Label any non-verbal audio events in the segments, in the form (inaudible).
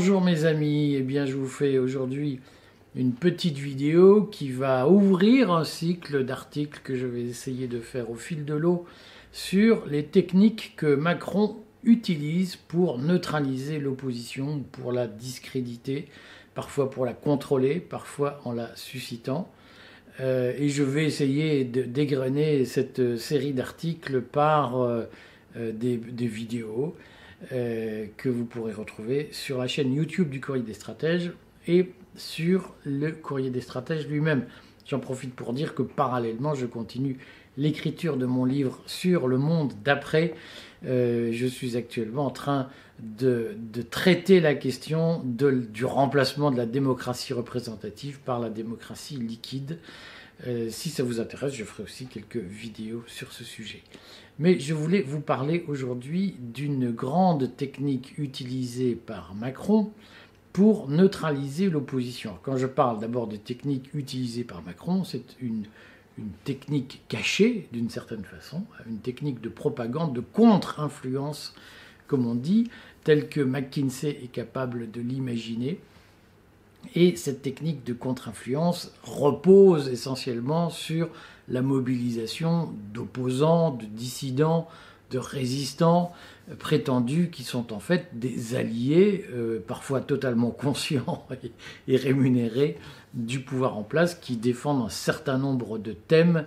Bonjour mes amis, eh bien je vous fais aujourd'hui une petite vidéo qui va ouvrir un cycle d'articles que je vais essayer de faire au fil de l'eau sur les techniques que Macron utilise pour neutraliser l'opposition, pour la discréditer, parfois pour la contrôler, parfois en la suscitant. Euh, et je vais essayer de dégrainer cette série d'articles par euh, euh, des, vidéos que vous pourrez retrouver sur la chaîne YouTube du Courrier des Stratèges et sur le Courrier des Stratèges lui-même. J'en profite pour dire que parallèlement, je continue l'écriture de mon livre sur le monde d'après. Euh, je suis actuellement en train de, traiter la question du remplacement de la démocratie représentative par la démocratie liquide. Euh, si ça vous intéresse, je ferai aussi quelques vidéos sur ce sujet. Mais je voulais vous parler aujourd'hui d'une grande technique utilisée par Macron pour neutraliser l'opposition. Quand je parle d'abord de technique utilisée par Macron, c'est une une technique cachée d'une certaine façon, une technique de propagande, de contre-influence, comme on dit, telle que McKinsey est capable de l'imaginer. Et cette technique de contre-influence repose essentiellement sur la mobilisation d'opposants, de dissidents, de résistants prétendus qui sont en fait des alliés, euh, parfois totalement (laughs) conscients et, rémunérés du pouvoir en place, qui défendent un certain nombre de thèmes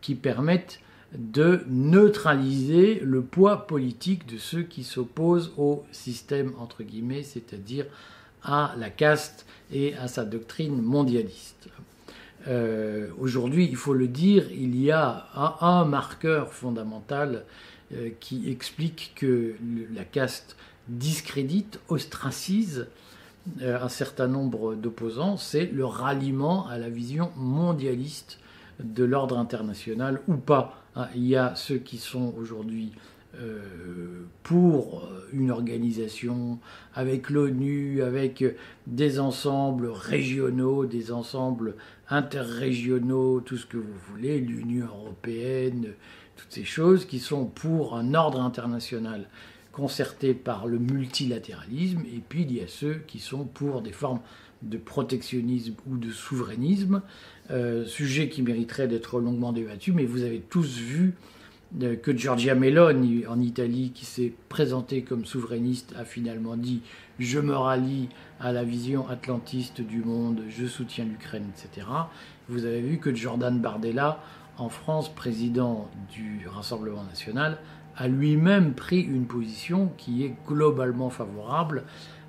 qui permettent de neutraliser le poids politique de ceux qui s'opposent au système, entre guillemets, c'est-à-dire à la caste et à sa doctrine mondialiste. Euh, aujourd'hui, il faut le dire, il y a un marqueur fondamental euh, qui explique que la caste discrédite, ostracise euh, un certain nombre d'opposants, c'est le ralliement à la vision mondialiste de l'ordre international ou pas. Hein, il y a ceux qui sont aujourd'hui pour une organisation avec l'ONU, avec des ensembles régionaux, des ensembles interrégionaux, tout ce que vous voulez, l'Union européenne, toutes ces choses qui sont pour un ordre international concerté par le multilatéralisme, et puis il y a ceux qui sont pour des formes de protectionnisme ou de souverainisme, euh, sujet qui mériterait d'être longuement débattu, mais vous avez tous vu euh, que Giorgia Meloni en Italie, qui s'est présentée comme souverainiste, a finalement dit je me rallie à la vision atlantiste du monde, je soutiens l'Ukraine, etc. Vous avez vu que Jordan Bardella en France, président du Rassemblement national, a lui-même pris une position qui est globalement favorable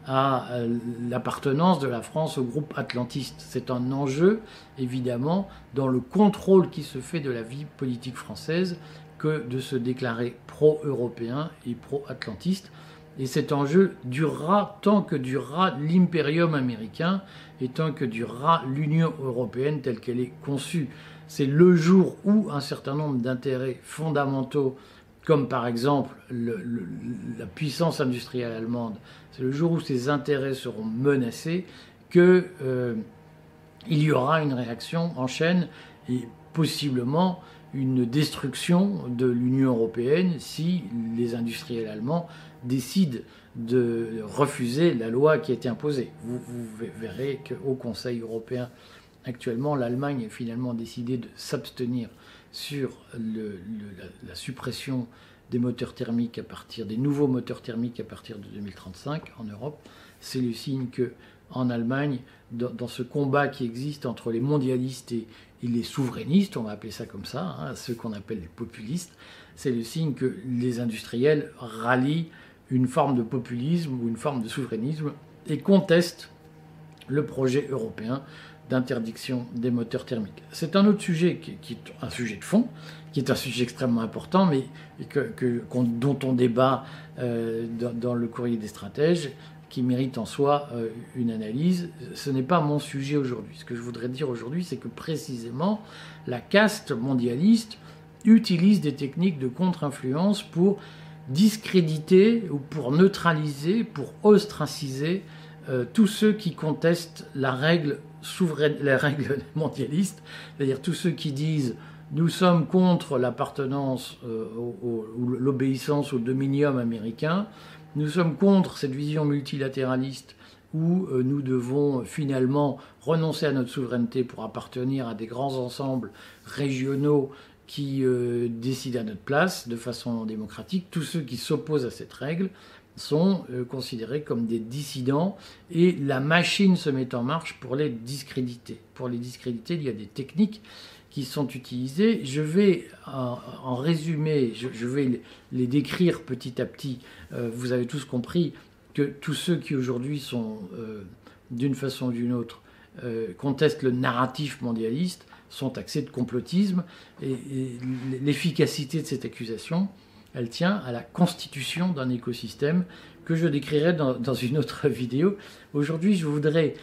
à euh, l'appartenance de la France au groupe atlantiste. C'est un enjeu, évidemment, dans le contrôle qui se fait de la vie politique française que de se déclarer pro-européen et pro-atlantiste. Et cet enjeu durera tant que durera l'impérium américain et tant que durera l'Union européenne telle qu'elle est conçue c'est le jour où un certain nombre d'intérêts fondamentaux, comme par exemple la puissance industrielle allemande, c'est le jour où ces intérêts seront menacés, qu'il euh, y aura une réaction en chaîne et possiblement une destruction de l'Union européenne si les industriels allemands décident de refuser la loi qui a été imposée. vous verrez qu'au Conseil européen Actuellement, l'Allemagne a finalement décidé de s'abstenir sur la, suppression des moteurs thermiques à partir des nouveaux moteurs thermiques à partir de 2035 en Europe. C'est le signe que en Allemagne, dans, ce combat qui existe entre les mondialistes et, les souverainistes, on va appeler ça comme ça, hein, ceux qu'on appelle les populistes, c'est le signe que les industriels rallient une forme de populisme ou une forme de souverainisme et contestent le projet européen d'interdiction des moteurs thermiques. C'est un autre sujet qui, est un sujet de fond, qui est un sujet extrêmement important, mais dont on débat euh, dans, le courrier des stratèges, qui mérite en soi euh, une analyse. Ce n'est pas mon sujet aujourd'hui. Ce que je voudrais dire aujourd'hui, c'est que précisément, la caste mondialiste utilise des techniques de contre-influence pour discréditer ou pour neutraliser, pour ostraciser euh, tous ceux qui contestent la règle souveraine, (laughs) mondialistes, c'est-à-dire tous ceux qui disent nous sommes contre l'appartenance euh, ou l'obéissance au dominium américain, Nous sommes contre cette vision multilatéraliste où euh, nous devons finalement renoncer à notre souveraineté pour appartenir à des grands ensembles régionaux qui euh, décident à notre place de façon démocratique. Tous ceux qui s'opposent à cette règle sont euh, considérés comme des dissidents et la machine se met en marche pour les discréditer. Pour les discréditer, il y a des techniques qui sont utilisées. Je vais en, résumer, je, vais les décrire petit à petit. vous avez tous compris que tous ceux qui aujourd'hui sont, euh, d'une façon ou d'une autre, euh, contestent le narratif mondialiste sont taxés de complotisme et, l'efficacité de cette accusation, elle tient à la constitution d'un écosystème que je décrirai dans, une autre (laughs) vidéo. Aujourd'hui, je voudrais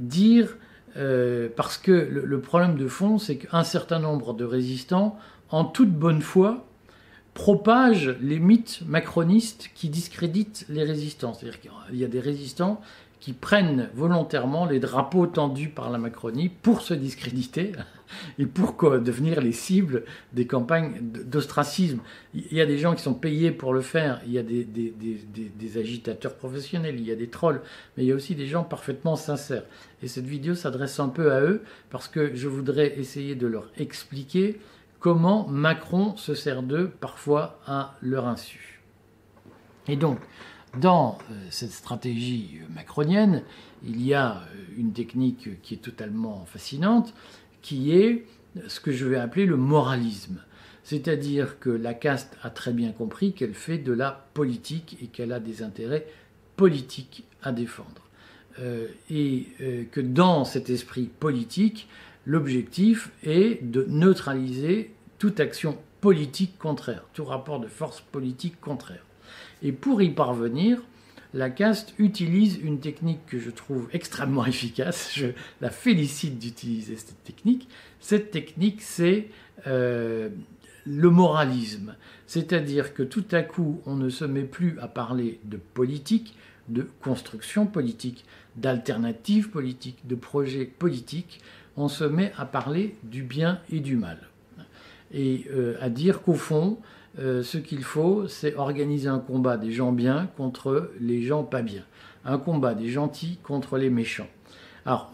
dire, euh, parce que le problème de fond, c'est qu'un certain nombre de résistants, en toute bonne foi, propage les mythes macronistes qui discréditent les résistants. C'est-à-dire qu'il y a des résistants qui prennent volontairement les drapeaux tendus par la Macronie pour se discréditer (laughs) et pour devenir les cibles des campagnes d'ostracisme. Il y a des gens qui sont payés pour le faire, il y a des, agitateurs professionnels, il y a des trolls, mais il y a aussi des gens parfaitement sincères. Et cette vidéo s'adresse un peu à eux parce que je voudrais essayer de leur expliquer comment Macron se sert d'eux parfois à leur insu. Et donc, dans euh, cette stratégie macronienne, il y a euh, une technique qui est totalement fascinante, qui est ce que je vais appeler le moralisme. C'est-à-dire que la caste a très bien compris qu'elle fait de la politique et qu'elle a des intérêts politiques à défendre. Euh, et que dans cet esprit politique, l'objectif est de neutraliser toute action politique contraire, tout rapport de force politique contraire. Et pour y parvenir, la caste utilise une technique que je trouve extrêmement (laughs) efficace. Je la félicite d'utiliser cette technique. Cette technique, c'est euh, le moralisme. C'est-à-dire que tout à coup, on ne se met plus à parler de politique, de construction politique, d'alternatives politiques, de projets politiques. On se met à parler du bien et du mal et euh, à dire qu'au fond, euh, ce qu'il faut, c'est organiser un combat des gens bien contre les gens pas bien, un combat des gentils contre les méchants. Alors,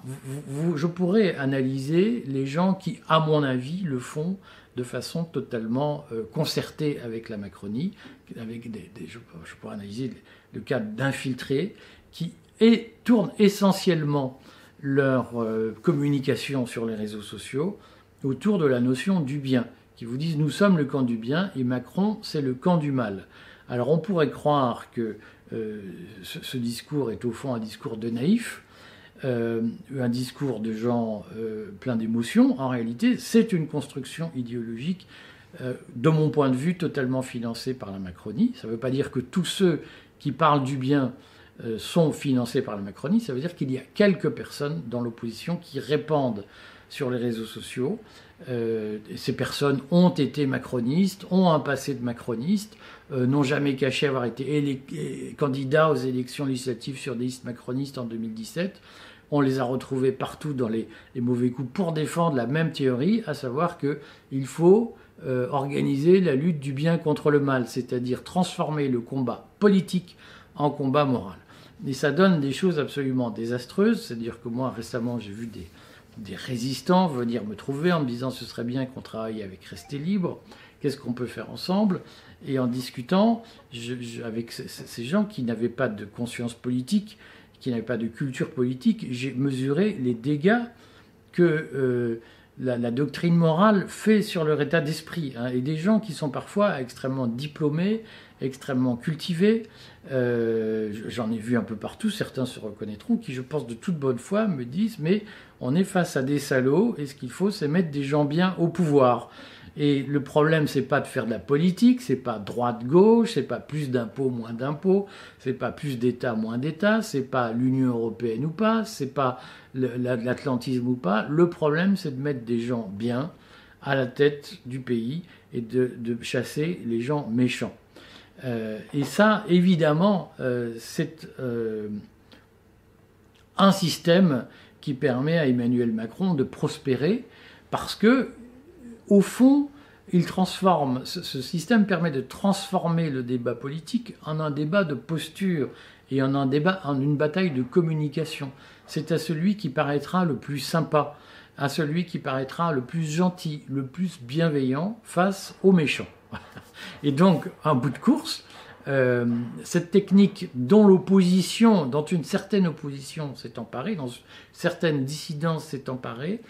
je pourrais analyser les gens qui, à mon avis, le font de façon totalement euh, concertée avec la Macronie, avec des, je, pourrais analyser le, cas d'infiltrés qui tournent essentiellement leur communication sur les réseaux sociaux autour de la notion du bien qui vous disent nous sommes le camp du bien et Macron c'est le camp du mal. Alors on pourrait croire que euh, ce, discours est au fond un discours de naïf, euh, un discours de gens euh, pleins d'émotions. En réalité, c'est une construction idéologique, de mon point de vue, totalement financée par la Macronie. Ça ne veut pas dire que tous ceux qui parlent du bien sont financés par la Macronie, ça veut dire qu'il y a quelques personnes dans l'opposition qui répandent sur les réseaux sociaux euh, ces personnes ont été macronistes, ont un passé de macroniste, euh, n'ont jamais caché avoir été candidats aux élections législatives sur des listes macronistes en 2017. On les a retrouvés partout dans les, mauvais coups pour défendre la même théorie, à savoir qu'il faut euh, organiser la lutte du bien contre le mal, c'est-à-dire transformer le combat politique en combat moral. Et ça donne des choses absolument désastreuses, c'est-à-dire que moi récemment j'ai vu des, des résistants venir me trouver en me disant ce serait bien qu'on travaille avec Rester Libre, qu'est-ce qu'on peut faire ensemble? Et en discutant avec ces gens qui n'avaient pas de conscience politique, qui n'avaient pas de culture politique, j'ai mesuré les dégâts que euh, la, doctrine morale fait sur leur état d'esprit. Hein. et des gens qui sont parfois extrêmement diplômés, extrêmement cultivés, euh, j'en ai vu un peu partout, certains se reconnaîtront, qui je pense de toute bonne foi me disent mais on est face à des salauds et ce qu'il faut c'est mettre des gens bien au pouvoir. Et le problème, c'est pas de faire de la politique, c'est pas droite-gauche, c'est pas plus d'impôts, moins d'impôts, c'est pas plus d'État, moins d'État, c'est pas l'Union européenne ou pas, c'est pas l'atlantisme ou pas. Le problème, c'est de mettre des gens bien à la tête du pays et de chasser les gens méchants. Euh, et ça, évidemment, euh, c'est euh, un système qui permet à Emmanuel Macron de prospérer parce que, au fond, il transforme, ce, système permet de transformer le débat politique en un débat de posture et en un débat, en une bataille de communication. C'est à celui qui paraîtra le plus sympa, à celui qui paraîtra le plus gentil, le plus bienveillant face aux méchants. Et donc, en bout de course, euh, cette technique dont l'opposition, dont une certaine opposition s'est emparée, dont certaines dissidences s'est emparée,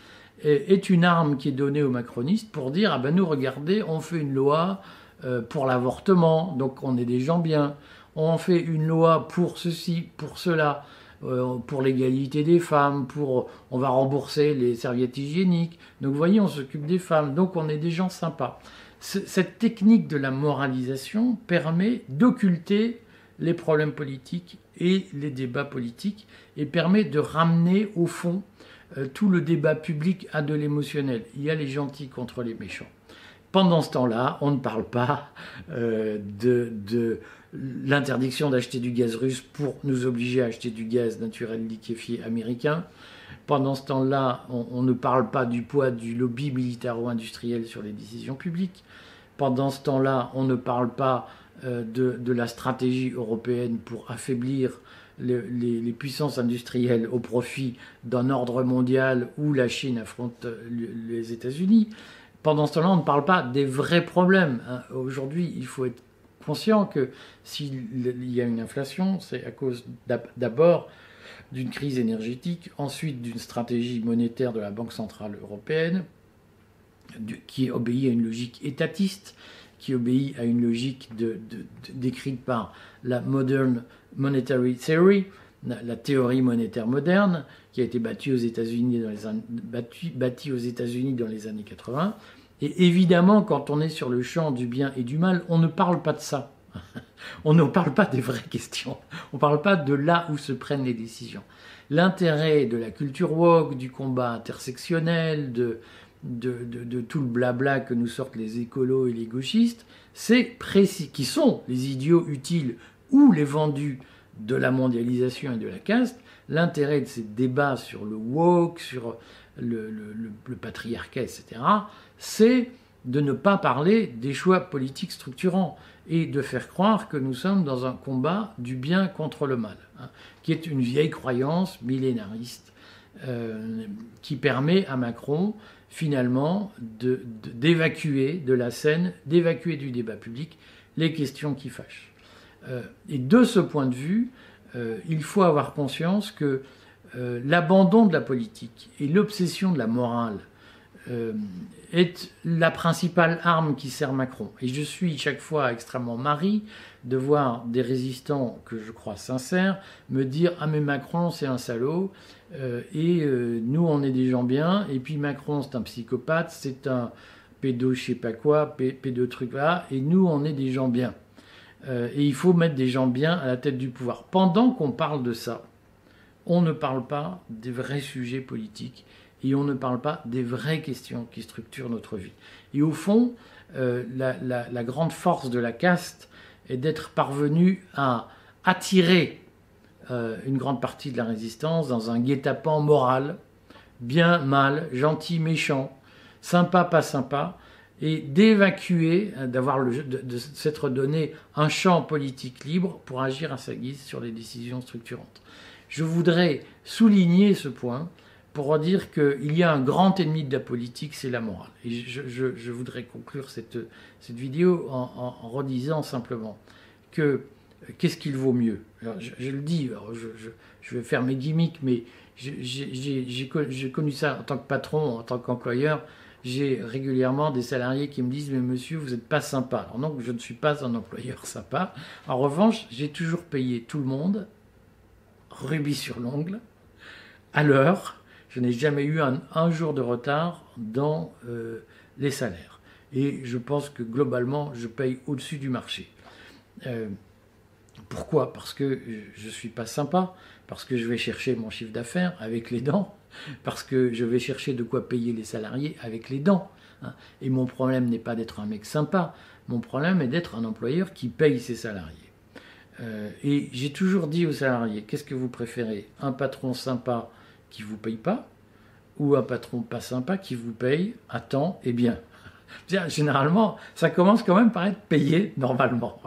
est une arme qui est donnée aux macronistes pour dire ah ben nous regardez on fait une loi euh, pour l'avortement donc on est des gens bien. On fait une loi pour ceci pour cela euh, pour l'égalité des femmes pour on va rembourser les serviettes hygiéniques. Donc vous voyez on s'occupe des femmes donc on est des gens sympas cette technique de la moralisation permet d'occulter les problèmes politiques et les débats politiques et permet de ramener au fond euh, tout le débat public a de l'émotionnel. Il y a les gentils contre les méchants. Pendant ce temps-là, on ne parle pas euh, de, l'interdiction d'acheter du gaz russe pour nous obliger à acheter du gaz naturel liquéfié américain. Pendant ce temps-là, on, ne parle pas du poids du lobby militaro-industriel sur les décisions publiques. Pendant ce temps-là, on ne parle pas euh, de, la stratégie européenne pour affaiblir les, puissances industrielles au profit d'un ordre mondial où la Chine affronte les États-Unis. Pendant ce temps-là, on ne parle pas des vrais problèmes. Hein. Aujourd'hui, il faut être conscient que s'il y a une inflation, c'est à cause d'abord d'une crise énergétique, ensuite d'une stratégie monétaire de la Banque centrale européenne, qui obéit à une logique étatiste, qui obéit à une logique décrite par la Modern Monetary Theory, la, théorie monétaire moderne, qui a été les, aux États-Unis dans les années 80. Et évidemment, quand on est sur le champ du bien et du mal, on ne parle pas de ça. (laughs) on ne parle pas des vraies questions. On ne parle pas de là où se prennent les décisions. L'intérêt de la culture woke, du combat intersectionnel, de, tout le blabla que nous sortent les écolos et les gauchistes, c'est précis, qui sont les idiots utiles ou les vendus de la mondialisation et de la caste, l'intérêt de ces débats sur le woke, sur le patriarcat, etc., c'est de ne pas parler des choix politiques structurants et de faire croire que nous sommes dans un combat du bien contre le mal, hein, qui est une vieille croyance millénariste euh, qui permet à Macron finalement d'évacuer de, la scène, d'évacuer du débat public les questions qui fâchent. Euh, et de ce point de vue, euh, il faut avoir conscience que l'abandon de la politique et l'obsession de la morale est la principale arme qui sert Macron. Et je suis chaque fois extrêmement mari de voir des résistants que je crois sincères me dire Ah, mais Macron, c'est un salaud, euh, et euh, nous, on est des gens bien, et puis Macron, c'est un psychopathe, c'est un pédo, je sais pas quoi, pédo truc là, et nous, on est des gens bien. Euh, et il faut mettre des gens bien à la tête du pouvoir. Pendant qu'on parle de ça, on ne parle pas des vrais sujets politiques et on ne parle pas des vraies questions qui structurent notre vie. Et au fond, euh, la, grande force de la caste est d'être parvenu à attirer euh, une grande partie de la résistance dans un guet-apens moral, bien, mal, gentil, méchant, sympa, pas sympa, et d'évacuer, euh, d'avoir de s'être donné un champ politique libre pour agir à sa guise sur les décisions structurantes. Je voudrais souligner ce point pour dire qu'il y a un grand ennemi de la politique, c'est la morale. Et je, voudrais conclure cette, vidéo en, redisant simplement que euh, qu'est-ce qu'il vaut mieux? Je, le dis, je, vais faire mes gimmicks, mais j'ai connu ça en tant que patron, en tant qu'employeur. J'ai régulièrement des salariés qui me disent Mais monsieur, vous n'êtes pas sympa. Alors non, je ne suis pas un employeur sympa. En revanche, j'ai toujours payé tout le monde, rubis sur l'ongle, à l'heure, je n'ai jamais eu un, jour de retard dans euh, les salaires. Et je pense que globalement, je paye au-dessus du marché. Euh, pourquoi? Parce que je ne suis pas sympa, parce que je vais chercher mon chiffre d'affaires avec les dents, (laughs) parce que je vais chercher de quoi payer les salariés avec les dents. Hein. Et mon problème n'est pas d'être un mec sympa, mon problème est d'être un employeur qui paye ses salariés. Euh, et j'ai toujours dit aux salariés, qu'est-ce que vous préférez? Un patron sympa qui vous paye pas, ou un patron pas sympa qui vous paye à temps et bien. (laughs) Généralement, ça commence quand même par être payé normalement.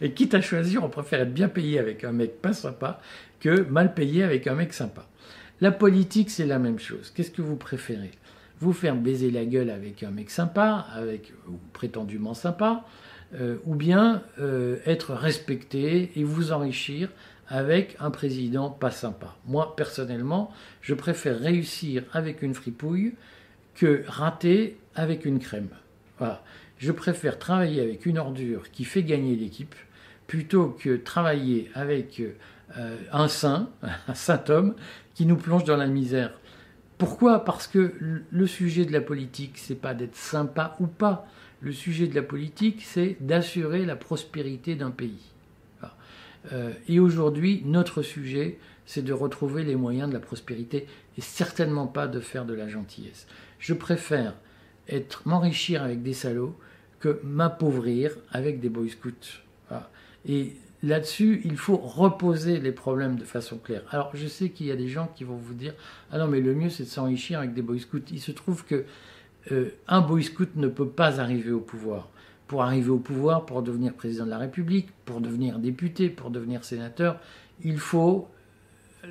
Et quitte à choisir, on préfère être bien payé avec un mec pas sympa que mal payé avec un mec sympa. La politique, c'est la même chose. Qu'est-ce que vous préférez? Vous faire baiser la gueule avec un mec sympa, avec ou prétendument sympa, euh, ou bien euh, être respecté et vous enrichir avec un président pas sympa. Moi, personnellement, je préfère réussir avec une fripouille que rater avec une crème. Voilà. Je préfère travailler avec une ordure qui fait gagner l'équipe plutôt que travailler avec euh, un saint, (laughs) un saint homme qui nous plonge dans la misère. Pourquoi? Parce que le sujet de la politique, c'est pas d'être sympa ou pas. Le sujet de la politique, c'est d'assurer la prospérité d'un pays. Euh, et aujourd'hui, notre sujet, c'est de retrouver les moyens de la prospérité et certainement pas de faire de la gentillesse. Je préfère être m'enrichir avec des salauds que m'appauvrir avec des boy scouts. Et là-dessus, il faut reposer les problèmes de façon claire. Alors, je sais qu'il y a des gens qui vont vous dire Ah non, mais le mieux, c'est de s'enrichir avec des boy scouts. Il se trouve que euh, un boy scout ne peut pas arriver au pouvoir pour arriver au pouvoir, pour devenir président de la République, pour devenir député, pour devenir sénateur, il faut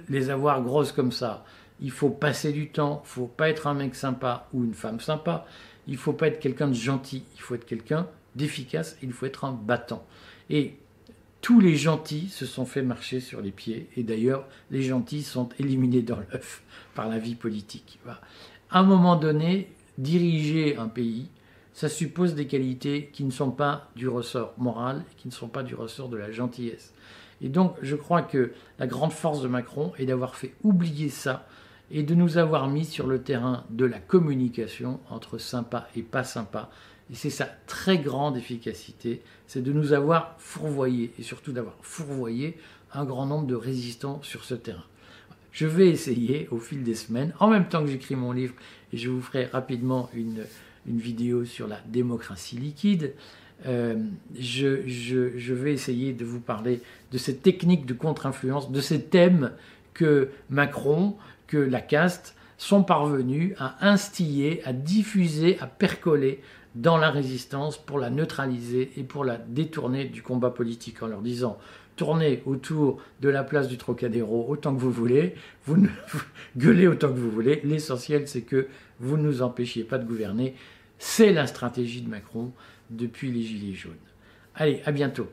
les avoir grosses comme ça. Il faut passer du temps, il faut pas être un mec sympa ou une femme sympa, il faut pas être quelqu'un de gentil, il faut être quelqu'un d'efficace, il faut être un battant. Et tous les gentils se sont fait marcher sur les pieds, et d'ailleurs les gentils sont éliminés dans l'œuf par la vie politique. À un moment donné, diriger un pays, ça suppose des qualités qui ne sont pas du ressort moral, qui ne sont pas du ressort de la gentillesse. Et donc, je crois que la grande force de Macron est d'avoir fait oublier ça et de nous avoir mis sur le terrain de la communication entre sympa et pas sympa. Et c'est sa très grande efficacité, c'est de nous avoir fourvoyé et surtout d'avoir fourvoyé un grand nombre de résistants sur ce terrain. Je vais essayer au fil des semaines, en même temps que j'écris mon livre, et je vous ferai rapidement une, une vidéo sur la démocratie liquide. Euh, je, je, vais essayer de vous parler de cette technique de contre-influence, de ces thèmes que Macron, que la caste sont parvenus à instiller, à diffuser, à percoler dans la résistance pour la neutraliser et pour la détourner du combat politique en leur disant tournez autour de la place du Trocadéro autant que vous voulez, vous, ne, (laughs) gueulez autant que vous voulez, l'essentiel c'est que vous ne nous empêchiez pas de gouverner. C'est la stratégie de Macron depuis les Gilets jaunes. Allez, à bientôt.